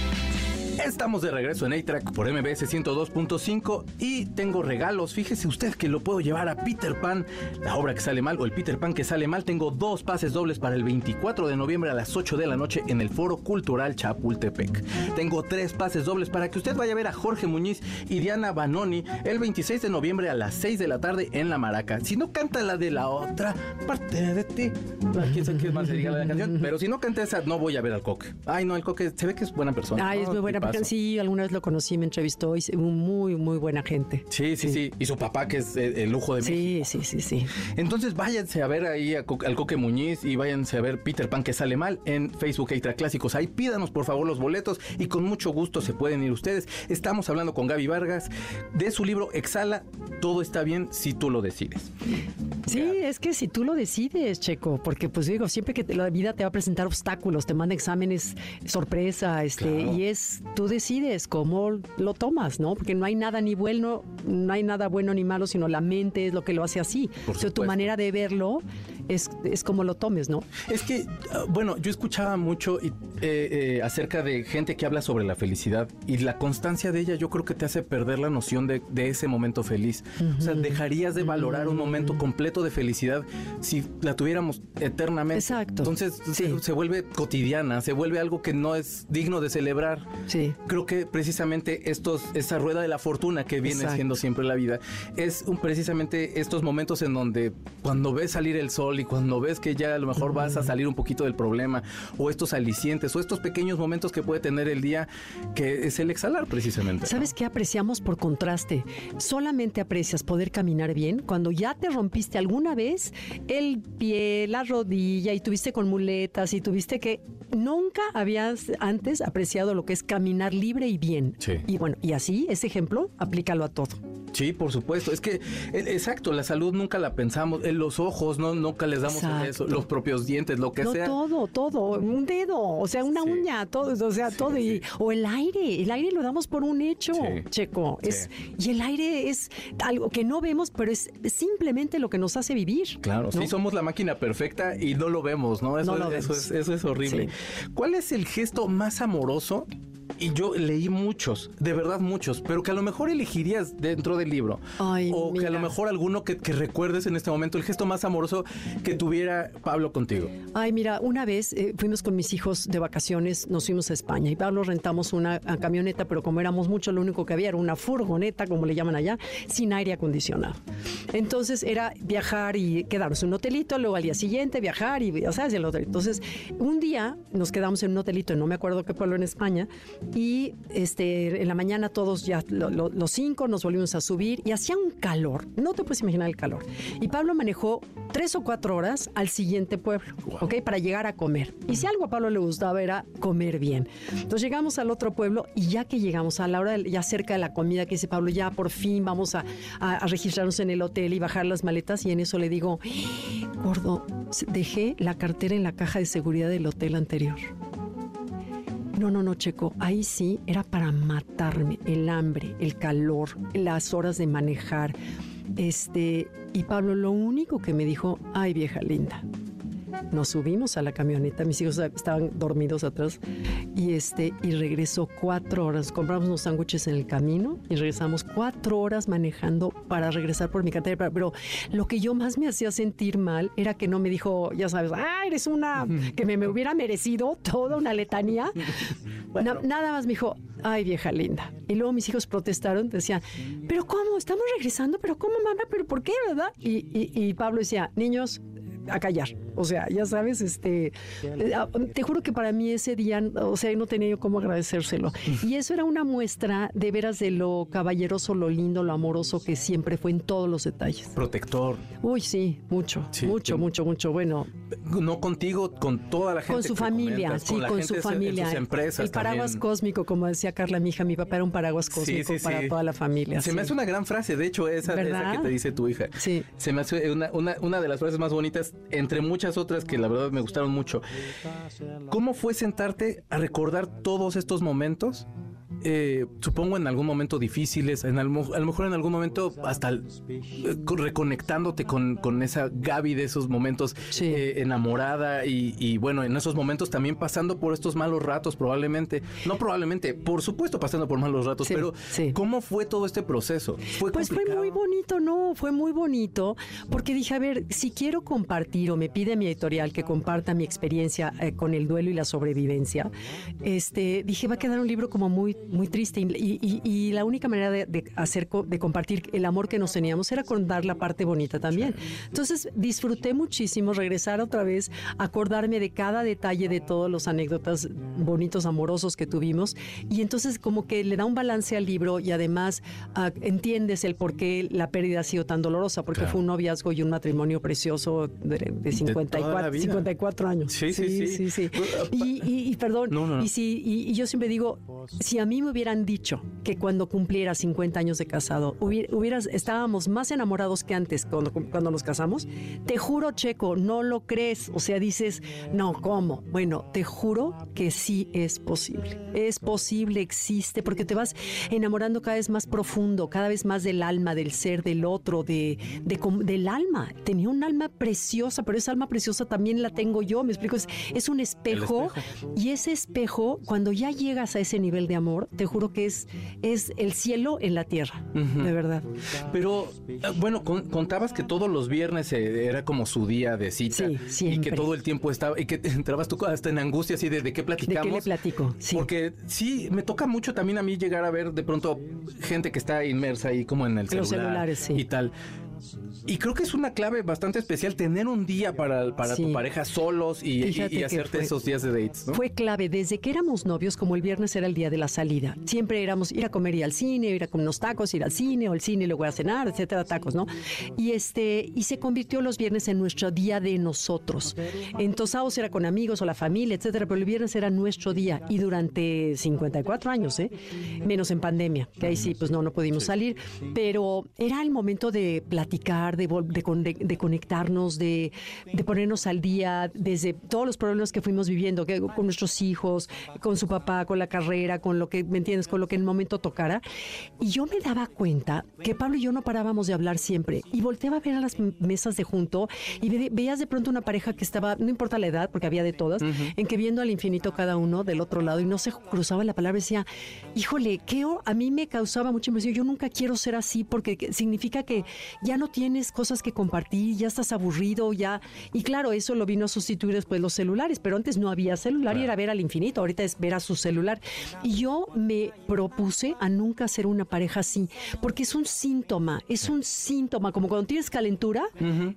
Estamos de regreso en A-Track por MBS 102.5 y tengo regalos. Fíjese usted que lo puedo llevar a Peter Pan, la obra que sale mal o el Peter Pan que sale mal. Tengo dos pases dobles para el 24 de noviembre a las 8 de la noche en el Foro Cultural Chapultepec. Tengo tres pases dobles para que usted vaya a ver a Jorge Muñiz y Diana Banoni el 26 de noviembre a las 6 de la tarde en La Maraca. Si no canta la de la otra parte de ti, quién sabe qué más se diga la canción, pero si no canta esa, no voy a ver al Coque. Ay, no, el Coque se ve que es buena persona. Ay, es muy buena Sí, alguna vez lo conocí, me entrevistó y es muy, muy buena gente. Sí, sí, sí. Y su papá, que es eh, el lujo de Sí, sí, sí, sí. Entonces váyanse a ver ahí al Coque Muñiz y váyanse a ver Peter Pan que sale mal en Facebook Extra Clásicos. Ahí pídanos por favor los boletos y con mucho gusto se pueden ir ustedes. Estamos hablando con Gaby Vargas de su libro Exhala, todo está bien si tú lo decides. Sí, es que si tú lo decides, Checo, porque pues digo, siempre que la vida te va a presentar obstáculos, te manda exámenes sorpresa, este, y es, tú decides cómo lo tomas, ¿no? Porque no hay nada ni bueno, no hay nada bueno ni malo, sino la mente es lo que lo hace así. o sea, tu manera de verlo es, es como lo tomes, ¿no? Es que, ah, bueno, yo escuchaba mucho eh, eh, acerca de gente que habla sobre la felicidad y la constancia de ella yo creo que te hace perder la noción de, ese momento feliz. O sea, dejarías de valorar un momento completo de felicidad si la tuviéramos eternamente. Exacto. Entonces se, vuelve cotidiana, se vuelve algo que no es digno de celebrar. Sí. Creo que precisamente estos, esa rueda de la fortuna que viene siendo siempre la vida, es un, precisamente estos momentos en donde cuando ves salir el sol y cuando ves que ya a lo mejor vas a salir un poquito del problema, o estos alicientes, o estos pequeños momentos que puede tener el día, que es el exhalar precisamente. ¿Sabes qué apreciamos por contraste? Solamente aprecias poder caminar bien cuando ya te rompiste alguna vez el pie, la rodilla y tuviste con muletas y tuviste que nunca habías antes apreciado lo que es caminar libre y bien. Y bueno, y así, ese ejemplo, aplícalo a todo. Sí, por supuesto. Es que, exacto, la salud nunca la pensamos. En los ojos, no, nunca les damos eso. Los propios dientes, lo que no, sea. Todo, todo. Un dedo, o sea, una uña, todo, o sea, todo. y, o el aire. El aire lo damos por un hecho, Checo. Es, y el aire es algo que no vemos, pero es simplemente lo que nos hace vivir. Claro, sí, somos la máquina perfecta y no lo vemos, ¿no? Eso, eso, Es, eso es horrible. ¿Cuál es el gesto más amoroso y yo leí muchos, de verdad muchos, pero que a lo mejor elegirías dentro del libro. o que a lo mejor alguno que, recuerdes en este momento, el gesto más amoroso que tuviera Pablo contigo. Ay, mira, una vez eh, fuimos con mis hijos de vacaciones, nos fuimos a España y Pablo rentamos una camioneta, pero como éramos muchos, lo único que había era una furgoneta, como le llaman allá, sin aire acondicionado. Entonces era viajar y quedarnos en un hotelito, luego al día siguiente viajar y, o sea, el hotel. Entonces, un día nos quedamos en un hotelito, no me acuerdo qué pueblo en España, y este, en la mañana todos ya, los cinco, nos volvimos a subir y hacía un calor, no te puedes imaginar el calor. Y Pablo manejó tres o cuatro horas al siguiente pueblo, ¿ok? Para llegar a comer. Y si algo a Pablo le gustaba era comer bien. Entonces llegamos al otro pueblo y ya que llegamos a la hora, ya cerca de la comida, que dice Pablo, ya por fin vamos a, a registrarnos en el hotel y bajar las maletas y en eso le digo, gordo, dejé la cartera en la caja de seguridad del hotel anterior. No, no, no, Checo. Ahí sí era para matarme. El hambre, el calor, las horas de manejar. Este, y Pablo lo único que me dijo, ay vieja linda, nos subimos a la camioneta, mis hijos estaban dormidos atrás y este y regresó cuatro horas. Compramos unos sándwiches en el camino y regresamos cuatro horas manejando para regresar por mi cartera. Pero lo que yo más me hacía sentir mal era que no me dijo, ya sabes, ah, eres una que me, hubiera merecido toda una letanía. nada más me dijo, ay vieja linda. Y luego mis hijos protestaron, decían, pero cómo, estamos regresando, pero cómo mamá, pero por qué, verdad? y Pablo decía, niños, a callar. O sea, ya sabes, este, eh, ah, te juro que para mí ese día, o sea, no tenía yo cómo agradecérselo. Y eso era una muestra de veras de lo caballeroso, lo lindo, lo amoroso que siempre fue en todos los detalles. Protector. Uy, sí, mucho, mucho, mucho, mucho. Bueno. No contigo, con toda la gente. Con su familia, sí, con, su familia. sus empresas. El paraguas cósmico, como decía Carla, mi hija, mi papá era un paraguas cósmico para toda la familia. Se me hace una gran frase, de hecho, esa, esa, que te dice tu hija. Sí. Se me hace una, una, una de las frases más bonitas, entre muchas otras que la verdad me gustaron mucho. ¿Cómo fue sentarte a recordar todos estos momentos eh, supongo en algún momento difíciles, en a lo mejor en algún momento hasta eh, reconectándote con, con, esa Gaby de esos momentos eh, enamorada y, bueno, en esos momentos también pasando por estos malos ratos probablemente, no probablemente, por supuesto pasando por malos ratos, pero ¿cómo fue todo este proceso? ¿Fue pues fue muy bonito, no, fue muy bonito porque dije, a ver, si quiero compartir o me pide mi editorial que comparta mi experiencia con el duelo y la sobrevivencia, este, dije, va a quedar un libro como muy muy triste y, la única manera de, hacer de compartir el amor que nos teníamos era contar la parte bonita también. Entonces disfruté muchísimo regresar otra vez, acordarme de cada detalle de todos los anécdotas bonitos, amorosos que tuvimos y entonces como que le da un balance al libro y además ah, entiendes el por qué la pérdida ha sido tan dolorosa, porque fue un noviazgo y un matrimonio precioso de, 54, 54 años. Sí, sí, sí. sí, Y, perdón, y, si, y yo siempre digo, si a mí me hubieran dicho que cuando cumpliera 50 años de casado hubieras, estábamos más enamorados que antes cuando, cuando nos casamos, te juro, Checo, no lo crees. O sea, dices, no, ¿cómo? Bueno, te juro que sí es posible. Es posible, existe, porque te vas enamorando cada vez más profundo, cada vez más del alma, del ser, del otro, de, del alma. Tenía un alma preciosa, pero esa alma preciosa también la tengo yo, me explico, es, un espejo, espejo, y ese espejo, cuando ya llegas a ese nivel de amor, te juro que es, es el cielo en la tierra, de verdad. Pero, eh, bueno, contabas que todos los viernes eh, era como su día de cita. Y que todo el tiempo estaba, y que entrabas tú hasta en angustia así de, de qué platicamos. ¿De qué le platico? Sí. Porque sí, me toca mucho también a mí llegar a ver de pronto gente que está inmersa ahí como en el celular. Los celulares, sí. Y tal. Y creo que es una clave bastante especial tener un día para, para tu pareja solos y, hacerte esos días de dates. Fue clave desde que éramos novios, como el viernes era el día de la salida. Siempre éramos ir a comer y al cine, ir a comer unos tacos, ir al cine o al cine y luego a cenar, etcétera, tacos, ¿no? Y este y se convirtió los viernes en nuestro día de nosotros. Entonces, era con amigos o la familia, etcétera, pero el viernes era nuestro día y durante 54 años, ¿eh? Menos en pandemia, que ahí sí, pues no, no pudimos salir, pero era el momento de platicar de, conectarnos, de, ponernos al día desde todos los problemas que fuimos viviendo, que, con nuestros hijos, con su papá, con la carrera, con lo que, ¿me entiendes?, con lo que en el momento tocara. Y yo me daba cuenta que Pablo y yo no parábamos de hablar siempre. Y volteaba a ver a las mesas de junto y veías de pronto una pareja que estaba, no importa la edad, porque había de todas, en que viendo al infinito cada uno del otro lado y no se cruzaba la palabra, decía, híjole, que a mí me causaba mucha impresión. Yo nunca quiero ser así porque significa que ya no tienes cosas que compartir, ya estás aburrido, ya. Y claro, eso lo vino a sustituir después los celulares, pero antes no había celular y era ver al infinito, ahorita es ver a su celular. Y yo me propuse a nunca ser una pareja así, porque es un síntoma, es un síntoma, como cuando tienes calentura,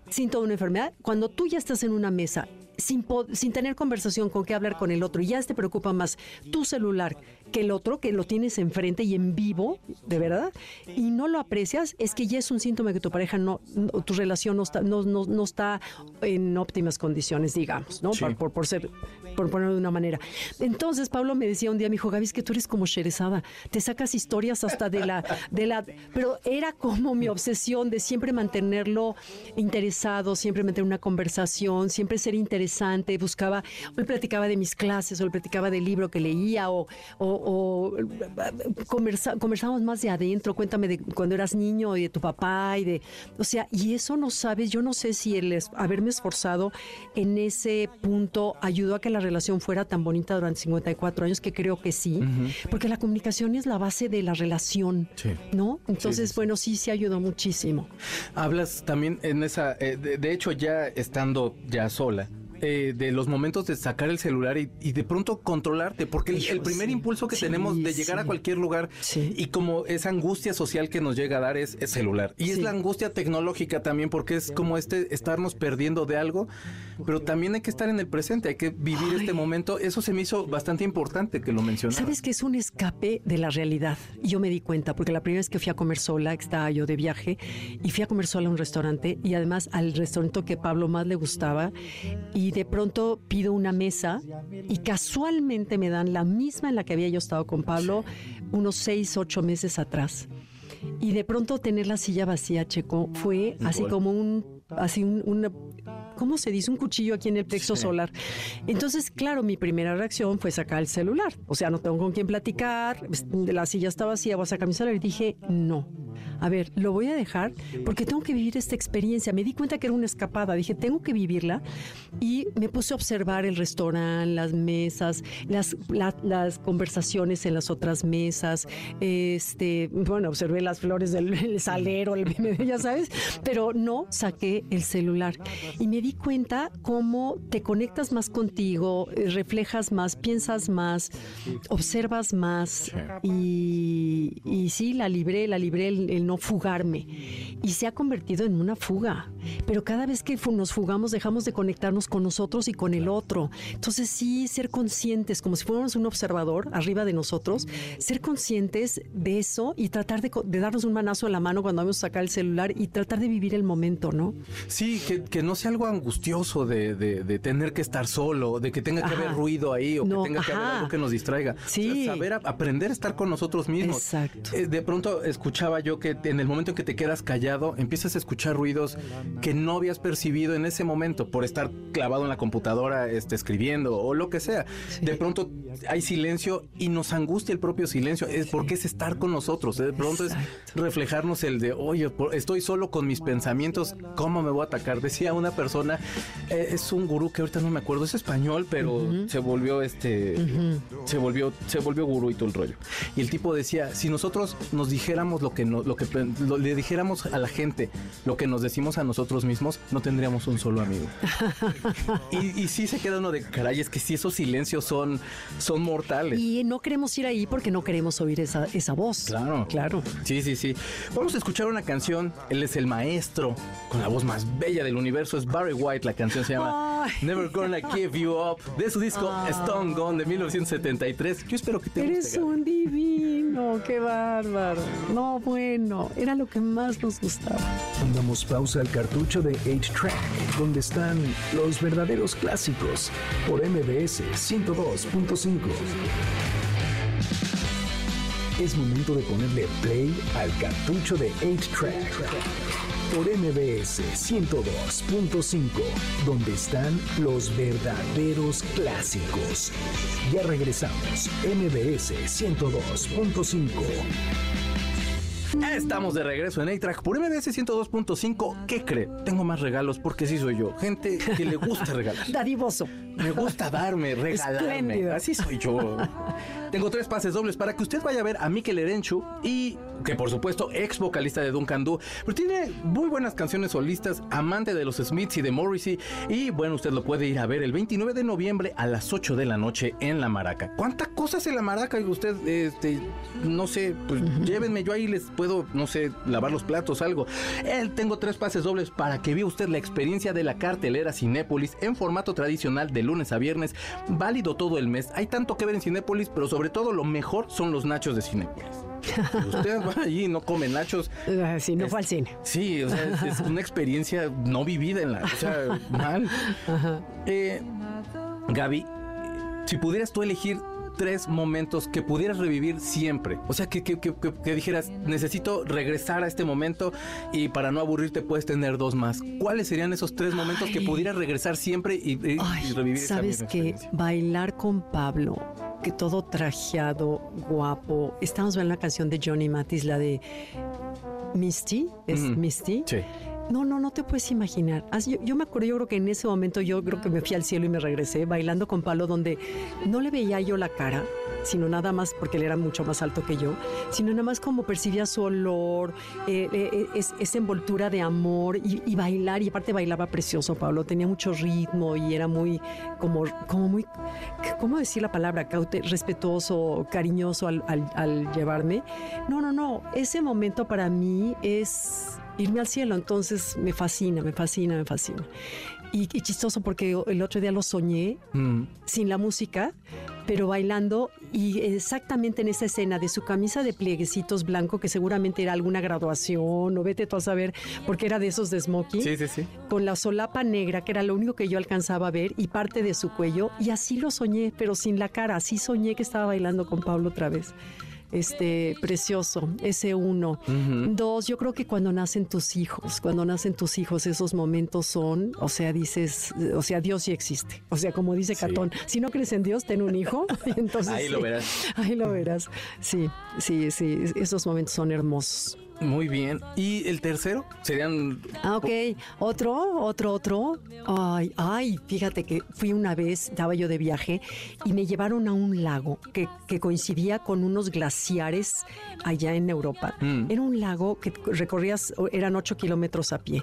síntoma de una enfermedad, cuando tú ya estás en una mesa sin, sin, tener conversación con qué hablar con el otro y ya te preocupa más tu celular que el otro, que lo tienes enfrente y en vivo, de verdad, y no lo aprecias, es que ya es un síntoma que tu pareja no, tu relación no está, no, no, no está en óptimas condiciones, digamos, ¿no? Por, por, ser, por ponerlo de una manera. Entonces, Pablo me decía un día, me dijo, Gaby, es que tú eres como Sherezada, te sacas historias hasta de la, de la, pero era como mi obsesión de siempre mantenerlo interesado, siempre mantener una conversación, siempre ser interesante, buscaba, hoy platicaba de mis clases, o platicaba del libro que leía, o o conversamos más de adentro, cuéntame de cuando eras niño y de tu papá y de, o sea, y eso no sabes, yo no sé si el haberme esforzado en ese punto ayudó a que la relación fuera tan bonita durante 54 años, que creo que sí, porque la comunicación es la base de la relación, ¿no? Entonces, bueno, sí, sí ayudó muchísimo. Hablas también en esa, eh, de hecho ya estando ya sola, eh, de los momentos de sacar el celular y, de pronto controlarte, porque el, primer impulso que tenemos de llegar a cualquier lugar y como esa angustia social que nos llega a dar es, celular. Y es la angustia tecnológica también, porque es como este estarnos perdiendo de algo, pero también hay que estar en el presente, hay que vivir este momento. Eso se me hizo bastante importante que lo mencionaras. Sabes que es un escape de la realidad. Yo me di cuenta, porque la primera vez que fui a comer sola, estaba yo de viaje, y fui a comer sola a un restaurante, y además al restaurante que Pablo más le gustaba, y de pronto pido una mesa y casualmente me dan la misma en la que había yo estado con Pablo unos seis, ocho meses atrás. Y de pronto tener la silla vacía, Checo, fue así como un, así un, ¿cómo se dice? Un cuchillo aquí en el plexo solar. Entonces, claro, mi primera reacción fue sacar el celular. O sea, no tengo con quién platicar, la silla está vacía, voy a sacar mi celular. Y dije, no. A ver, lo voy a dejar porque tengo que vivir esta experiencia. Me di cuenta que era una escapada. Dije, tengo que vivirla. Y me puse a observar el restaurante, las mesas, las, las conversaciones en las otras mesas. Este, bueno, observé las flores del salero, el, ya sabes, pero no saqué el celular. Y me di cuenta cómo te conectas más contigo, eh, reflejas más, piensas más, observas más. Y, y sí, la libré, la libré el, no fugarme. Y se ha convertido en una fuga. Pero cada vez que nos fugamos, dejamos de conectarnos con nosotros y con el otro. Entonces, sí, ser conscientes, como si fuéramos un observador arriba de nosotros, ser conscientes de eso y tratar de, darnos un manazo en la mano cuando vamos a sacar el celular y tratar de vivir el momento, ¿no? Sí, que, no sea algo angustioso de, tener que estar solo, de que tenga que haber ruido ahí o que tenga que haber algo que nos distraiga. Sí. saber aprender a estar con nosotros mismos. Exacto. Eh, de pronto escuchaba yo que en el momento en que te quedas callado, empiezas a escuchar ruidos que no habías percibido en ese momento por estar clavado en la computadora este, escribiendo o lo que sea. De pronto hay silencio y nos angustia el propio silencio. Es porque es estar con nosotros. De pronto es reflejarnos el de, oye, estoy solo con mis pensamientos, ¿cómo me voy a atacar? Decía una persona, eh, es un gurú que ahorita no me acuerdo, es español, pero se volvió este, se volvió, se volvió gurú y todo el rollo. Y el tipo decía, si nosotros nos dijéramos lo que, no, lo que le dijéramos a la gente lo que nos decimos a nosotros mismos, no tendríamos un solo amigo. y, y sí se queda uno de, caray, es que si esos silencios son, son mortales. Y no queremos ir ahí porque no queremos oír esa, esa voz. Claro. Claro. Sí, sí, sí. Vamos a escuchar una canción. Él es el maestro con la voz más bella del universo. Es Barry White. La canción se llama Never Gonna Give You Up de su disco Stone Gone de 1973. Yo espero que te Eres un divino. Qué bárbaro. No, bueno. Era lo que más nos gustaba. Pongamos pausa al cartucho de 8-Track, donde están los verdaderos clásicos por MBS 102.5. Es momento de ponerle play al cartucho de 8-Track por MBS 102.5, donde están los verdaderos clásicos. Ya regresamos, MBS 102.5. Estamos de regreso en A-Track por MBS 102.5. ¿Qué cree? Tengo más regalos porque sí soy yo. Gente que le gusta regalar. Dadivoso. Me gusta darme, regalarme. Así soy yo. Tengo tres pases dobles para que usted vaya a ver a Mikel Erenchu y que por supuesto ex vocalista de Duncan Du, pero tiene muy buenas canciones solistas, amante de los Smiths y de Morrissey y bueno, usted lo puede ir a ver el 29 de noviembre a las 8 de la noche en La Maraca. ¿Cuántas cosas en La Maraca? Y usted, este, no sé, pues llévenme, yo ahí les puedo, no sé, lavar los platos, algo. Él tengo tres pases dobles para que vea usted la experiencia de la cartelera Cinépolis en formato tradicional de lunes a viernes, válido todo el mes. Hay tanto que ver en Cinépolis, pero sobre todo lo mejor son los nachos de Cinépolis. usted va allí y no come nachos. Ah, sí, no fue al cine. Sí, o sea, es, una experiencia no vivida en la. O sea, mal. Eh, Gaby, si pudieras tú elegir tres momentos que pudieras revivir siempre. O sea, que, que, dijeras, necesito regresar a este momento y para no aburrirte puedes tener dos más. ¿Cuáles serían esos tres momentos que pudieras regresar siempre y, revivir? Sabes que bailar con Pablo, que todo trajeado, guapo. Estamos viendo la canción de Johnny Matis, la de Misty, es Misty. Sí. No, no, no te puedes imaginar. yo, me acuerdo, yo creo que en ese momento yo creo que me fui al cielo y me regresé bailando con Pablo donde no le veía yo la cara, sino nada más porque él era mucho más alto que yo, sino nada más como percibía su olor, eh, eh, eh, esa envoltura de amor y, bailar. Y aparte bailaba precioso, Pablo, tenía mucho ritmo y era muy, como, como muy, ¿cómo decir la palabra? Caute, respetuoso, cariñoso al llevarme. No, no, no, ese momento para mí es irme al cielo. Entonces me fascina, me fascina, me fascina. Y, chistoso porque el otro día lo soñé mm. sin la música, pero bailando y exactamente en esa escena de su camisa de plieguecitos blanco, que seguramente era alguna graduación o vete tú a saber, porque era de esos de smoking, sí, sí, sí. con la solapa negra, que era lo único que yo alcanzaba a ver, y parte de su cuello, y así lo soñé, pero sin la cara, así soñé que estaba bailando con Pablo otra vez. Este, precioso, ese uno. Dos, yo creo que cuando nacen tus hijos, cuando nacen tus hijos, esos momentos son, o sea, dices, o sea, Dios sí existe. O sea, como dice Catón, si no crees en Dios, ten un hijo. Entonces, ahí lo verás. Ahí lo verás. Sí, sí, sí, esos momentos son hermosos. Muy bien. ¿Y el tercero? Serían... Ah, ok. Otro, otro, otro. Ay, ay, fíjate que fui una vez, estaba yo de viaje y me llevaron a un lago que, coincidía con unos glaciares allá en Europa. Mm. Era un lago que recorrías, eran ocho kilómetros a pie.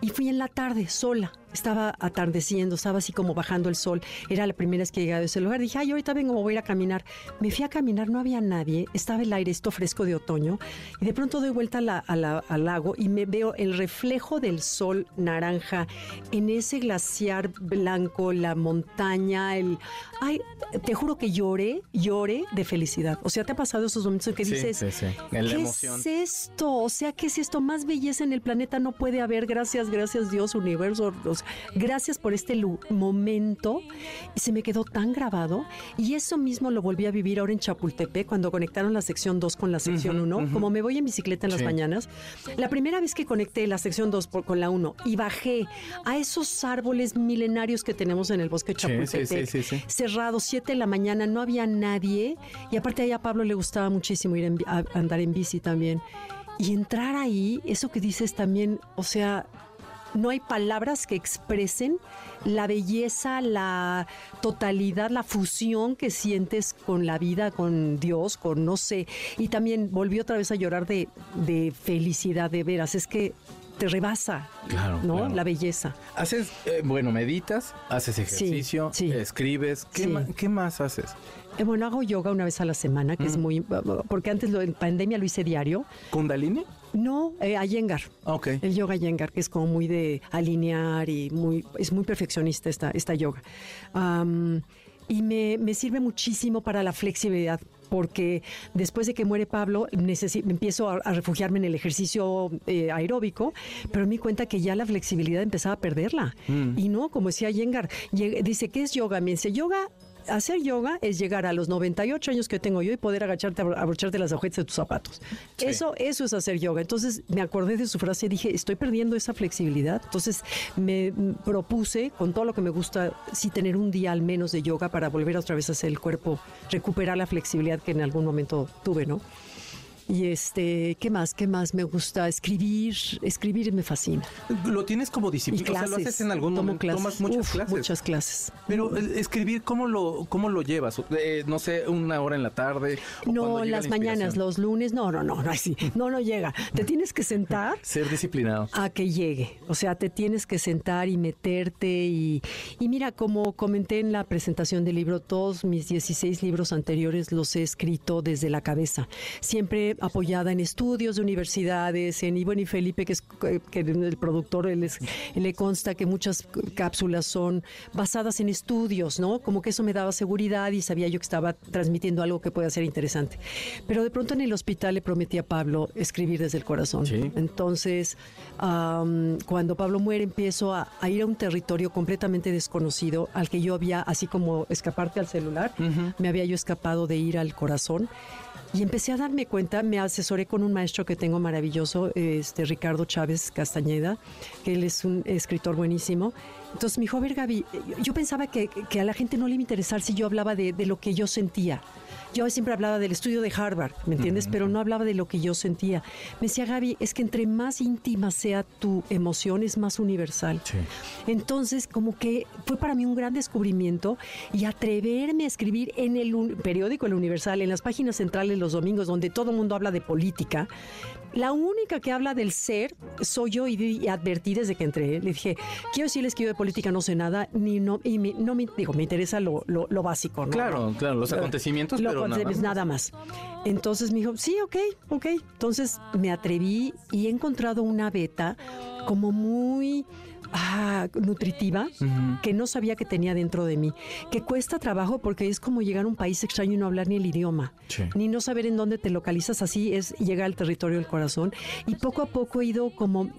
Y fui en la tarde, sola estaba atardeciendo, estaba así como bajando el sol. Era la primera vez que llegaba a ese lugar. Dije, ay, ahorita vengo, me voy a ir a caminar. Me fui a caminar, no había nadie, estaba el aire esto fresco de otoño. Y de pronto doy vuelta al lago y me veo el reflejo del sol naranja en ese glaciar blanco, la montaña, el. Ay, te juro que lloré, lloré de felicidad. O sea, te ha pasado esos momentos en que dices, sí, sí. ¿qué es esto? O sea, ¿qué es esto? Más belleza en el planeta no puede haber. Gracias, gracias Dios, universo gracias por este momento. Y se me quedó tan grabado. Y eso mismo lo volví a vivir ahora en Chapultepec, cuando conectaron la sección 2 con la sección 1. Como me voy en bicicleta en las mañanas, la primera vez que conecté la sección 2 con la 1 y bajé a esos árboles milenarios que tenemos en el bosque de Chapultepec, cerrado, 7 de la mañana, no había nadie. Y aparte ahí a Pablo le gustaba muchísimo ir a andar en bici también. Y entrar ahí, eso que dices también, o sea, no hay palabras que expresen la belleza, la totalidad, la fusión que sientes con la vida, con Dios, con no sé. Y también volví otra vez a llorar de, felicidad, de veras. Es que te rebasa, ¿no? La belleza. Haces, eh, bueno, meditas, haces ejercicio, escribes. ¿Qué, más haces? Eh, bueno, hago yoga una vez a la semana, que es muy... Porque antes lo, en pandemia lo hice diario. ¿Kundalini? No, eh, Iyengar. Okay. El yoga Iyengar, que es como muy de alinear y muy, es muy perfeccionista esta, esta yoga. y me, me, sirve muchísimo para la flexibilidad, porque después de que muere Pablo, empiezo a, refugiarme en el ejercicio eh, aeróbico, pero me di cuenta que ya la flexibilidad empezaba a perderla. Mm. Y no, como decía Iyengar, dice, ¿qué es yoga? Me dice, yoga hacer yoga es llegar a los 98 años que tengo yo y poder agacharte, abrocharte las agujetas de tus zapatos. Eso, eso es hacer yoga. Entonces me acordé de su frase y dije, estoy perdiendo esa flexibilidad. Entonces me propuse, con todo lo que me gusta, sí tener un día al menos de yoga para volver otra vez a hacer el cuerpo, recuperar la flexibilidad que en algún momento tuve, ¿no? Y este, ¿qué más? ¿Qué más me gusta? Escribir, escribir me fascina. ¿Lo tienes como disciplina? Clases, ¿lo haces en algún momento? ¿Tomas muchas clases? Muchas clases. Pero eh, escribir, ¿cómo lo, cómo lo llevas? Eh, no sé, una hora en la tarde. no, las mañanas, los lunes, no, no, no, no, así, no, no llega. Te tienes que sentar. Ser disciplinado. A que llegue. O sea, te tienes que sentar y meterte y, y mira, como comenté en la presentación del libro, todos mis 16 libros anteriores los he escrito desde la cabeza. Siempre apoyada en estudios de universidades, en Ivonne y Felipe, que es que el productor, él, le consta que muchas cápsulas son basadas en estudios, ¿no? Como que eso me daba seguridad y sabía yo que estaba transmitiendo algo que pueda ser interesante. Pero de pronto en el hospital le prometí a Pablo escribir desde el corazón. Entonces, cuando Pablo muere, empiezo a, ir a un territorio completamente desconocido al que yo había, así como escaparte al celular, me había yo escapado de ir al corazón y empecé a darme cuenta, me asesoré con un maestro que tengo maravilloso, este Ricardo Chávez Castañeda, que él es un escritor buenísimo. Entonces me dijo, a ver Gaby, yo pensaba que, a la gente no le iba a interesar si yo hablaba de, de lo que yo sentía. Yo siempre hablaba del estudio de Harvard, ¿me entiendes? Pero no hablaba de lo que yo sentía. Me decía Gaby, es que entre más íntima sea tu emoción, es más universal. Entonces, como que fue para mí un gran descubrimiento y atreverme a escribir en el periódico El Universal, en las páginas centrales los domingos, donde todo el mundo habla de política, la única que habla del ser soy yo y, advertí desde que entré. Le dije, quiero decirles que yo de política no sé nada, ni no, y no me, digo, me interesa lo, lo, básico, ¿no? Claro, claro, los acontecimientos, pero nada más. nada más. Entonces me dijo, sí, ok, ok. Entonces me atreví y he encontrado una beta como muy ah, nutritiva que no sabía que tenía dentro de mí, que cuesta trabajo porque es como llegar a un país extraño y no hablar ni el idioma, ni no saber en dónde te localizas, así es llegar al territorio del corazón. Y poco a poco he ido como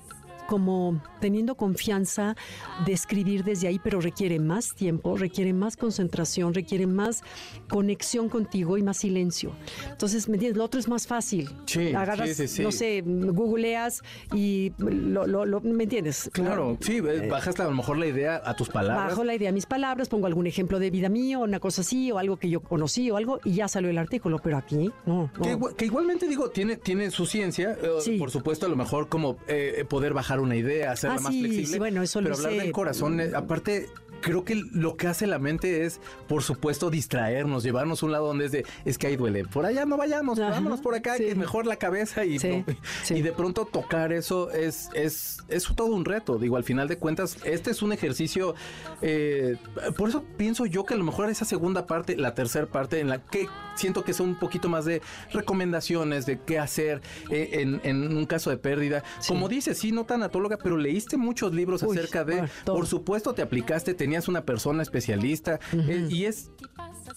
como teniendo confianza de escribir desde ahí, pero requiere más tiempo, requiere más concentración, requiere más conexión contigo y más silencio. Entonces, ¿me entiendes? Lo otro es más fácil. Sí, Agarras, sí, sí, no sé, googleas y lo, lo- lo- ¿me entiendes? Claro, sí, eh, bajas a lo mejor la idea a tus palabras. Bajo la idea, mis palabras, pongo algún ejemplo de vida mío, una cosa así, o algo que yo conocí o algo, y ya salió el artículo, pero aquí no. no. Que, igua- que igualmente digo, tiene, tiene su ciencia, eh, por supuesto, a lo mejor como eh, poder bajar una idea, hacerla Ah, más sí, flexible. sí, bueno, eso pero lo hablar sé. del corazón, eh, aparte, creo que lo que hace la mente es, por supuesto, distraernos, llevarnos a un lado donde es de, es que ahí duele. Por allá no vayamos, Ajá, vámonos por acá, sí. que es mejor la cabeza y, Sí, no- sí. y de pronto tocar eso es, es, es todo un reto. Digo, al final de cuentas, este es un ejercicio, eh, por eso pienso yo que a lo mejor esa segunda parte, la tercera parte, en la que siento que son un poquito más de recomendaciones de qué hacer eh, en, en un caso de pérdida. Como dices, sí, no tanatóloga, pero leíste muchos libros Uy, acerca de, bueno, por supuesto, te aplicaste, tenías una persona especialista eh, y es,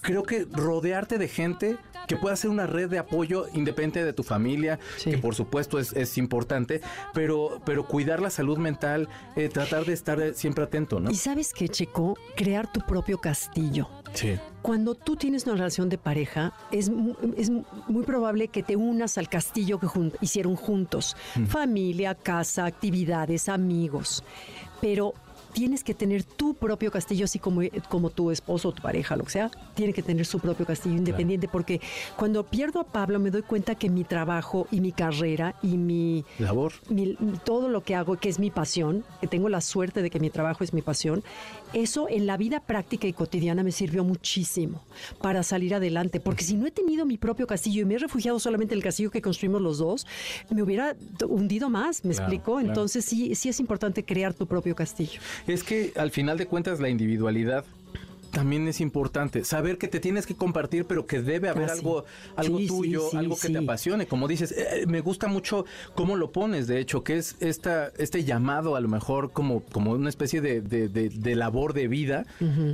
creo que rodearte de gente que pueda ser una red de apoyo independiente de tu familia, Sí. que por supuesto es, es importante, pero, pero cuidar la salud mental, eh, tratar de estar siempre atento, ¿no? Y sabes qué, Checo, crear tu propio castillo. Sí. Cuando tú tienes una relación de pareja, es, es muy probable que te unas al castillo que jun- hicieron juntos. Familia, casa, actividades, amigos. Pero tienes que tener tu propio castillo, así como, como tu esposo o tu pareja, lo que sea, tiene que tener su propio castillo independiente, porque cuando pierdo a Pablo me doy cuenta que mi trabajo y mi carrera y mi, Labor. mi- todo lo que hago, que es mi pasión, que tengo la suerte de que mi trabajo es mi pasión, eso en la vida práctica y cotidiana me sirvió muchísimo para salir adelante. Porque si no he tenido mi propio castillo y me he refugiado solamente en el castillo que construimos los dos, me hubiera hundido más, ¿me Claro, explico? claro. Entonces sí, sí es importante crear tu propio castillo. Es que al final de cuentas la individualidad también es importante. Saber que te tienes que compartir, pero que debe haber Ah, sí. algo, algo Sí, tuyo, sí, algo que te apasione. Como dices, eh, me gusta mucho cómo lo pones, de hecho, que es esta, este llamado a lo mejor como, como una especie de, de- de- de labor de vida,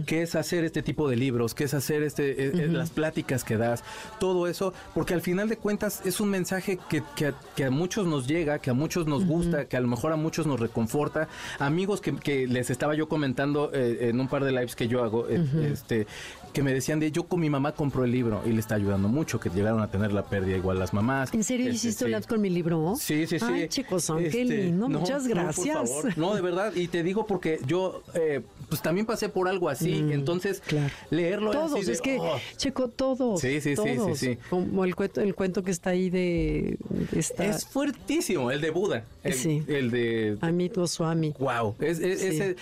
que es hacer este tipo de libros, que es hacer este, eh, eh, las pláticas que das, todo eso, porque al final de cuentas es un mensaje que, que a, que a muchos nos llega, que a muchos nos gusta, que a lo mejor a muchos nos reconforta. Amigos que, que les estaba yo comentando eh, en un par de lives que yo hago, este, que me decían de yo con mi mamá compró el libro y le está ayudando mucho, que llegaron a tener la pérdida igual las mamás. ¿En serio Este, hiciste un sí. con mi libro? Sí, sí, sí. Ay, chicos, son qué Este, lindo. no, Muchas no, por gracias. favor. No, de verdad. Y te digo porque yo, eh, pues también pasé por algo así. entonces, Mm, claro. leerlo era así Todos, de, es que, oh. Checo, todos. Sí, sí, sí, sí, todos. sí. Como el cuento, el cuento que está ahí de, de esta Es fuertísimo, el de Buda. El, Sí. el de Amit Goswami. Wow, es, es- Sí. ese-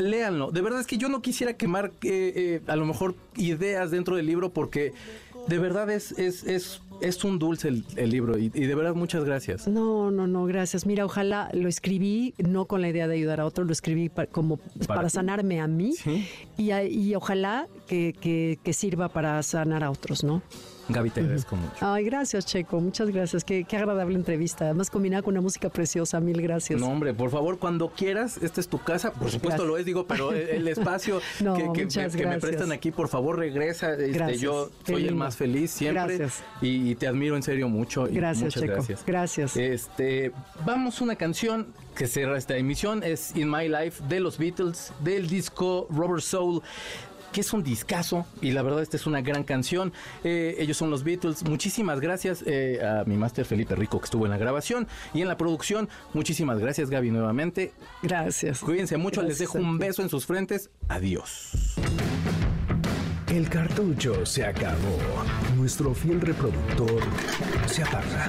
léanlo. De verdad es que yo no quisiera quemar eh, eh, a lo mejor ideas dentro del libro porque de verdad es, es, es, es un dulce el, el libro y, y de verdad muchas gracias. No, no, no, gracias. Mira, ojalá lo escribí no con la idea de ayudar a otros, lo escribí como para, sanarme a mí Sí. y, y ojalá que, que- que sirva para sanar a otros, ¿no? Gaby, te agradezco mucho. Ay, gracias, Checo, muchas gracias. Qué, qué agradable entrevista. Además, combinada con una música preciosa. Mil gracias. No, hombre, por favor, cuando quieras, esta es tu casa. Por supuesto Gracias. lo es, digo, pero el, el espacio No, que, que- me prestan aquí, por favor, regresa. Este, Gracias. yo soy el más feliz siempre. Gracias. Y, y te admiro en serio mucho. y Gracias, muchas Checo. gracias. Gracias. Este, vamos a una canción que cierra esta emisión, es In My Life de los Beatles, del disco Rubber Soul que es un discazo y la verdad esta es una gran canción. Eh, ellos son los Beatles. Muchísimas gracias eh, a mi máster Felipe Rico que estuvo en la grabación y en la producción. Muchísimas gracias Gaby nuevamente. Gracias. Cuídense mucho, les dejo un beso en sus frentes. Adiós. El cartucho se acabó. Nuestro fiel reproductor se apaga.